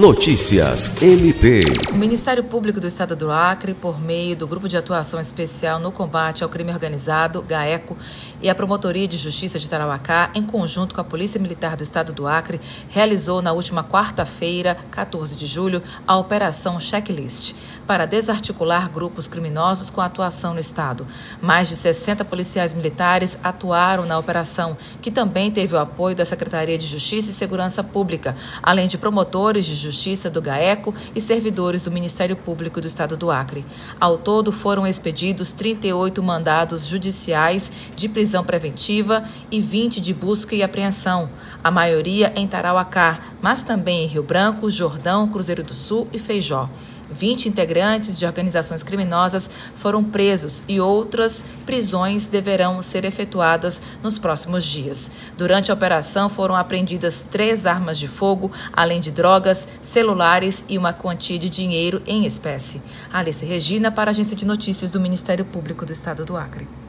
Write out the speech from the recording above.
Notícias MP. O Ministério Público do Estado do Acre, por meio do Grupo de Atuação Especial no Combate ao Crime Organizado, GAECO, e a Promotoria de Justiça de Tarauacá, em conjunto com a Polícia Militar do Estado do Acre, realizou na última quarta-feira, 14 de julho, a Operação Checklist, para desarticular grupos criminosos com atuação no Estado. Mais de 60 policiais militares atuaram na operação, que também teve o apoio da Secretaria de Justiça e Segurança Pública, além de promotores de Justiça do GAECO e servidores do Ministério Público do Estado do Acre. Ao todo, foram expedidos 38 mandados judiciais de prisão preventiva e 20 de busca e apreensão, a maioria em Tarauacá, mas também em Rio Branco, Jordão, Cruzeiro do Sul e Feijó. 20 integrantes de organizações criminosas foram presos e outras prisões deverão ser efetuadas nos próximos dias. Durante a operação foram apreendidas três armas de fogo, além de drogas, celulares e uma quantia de dinheiro em espécie. Alice Regina, para a Agência de Notícias do Ministério Público do Estado do Acre.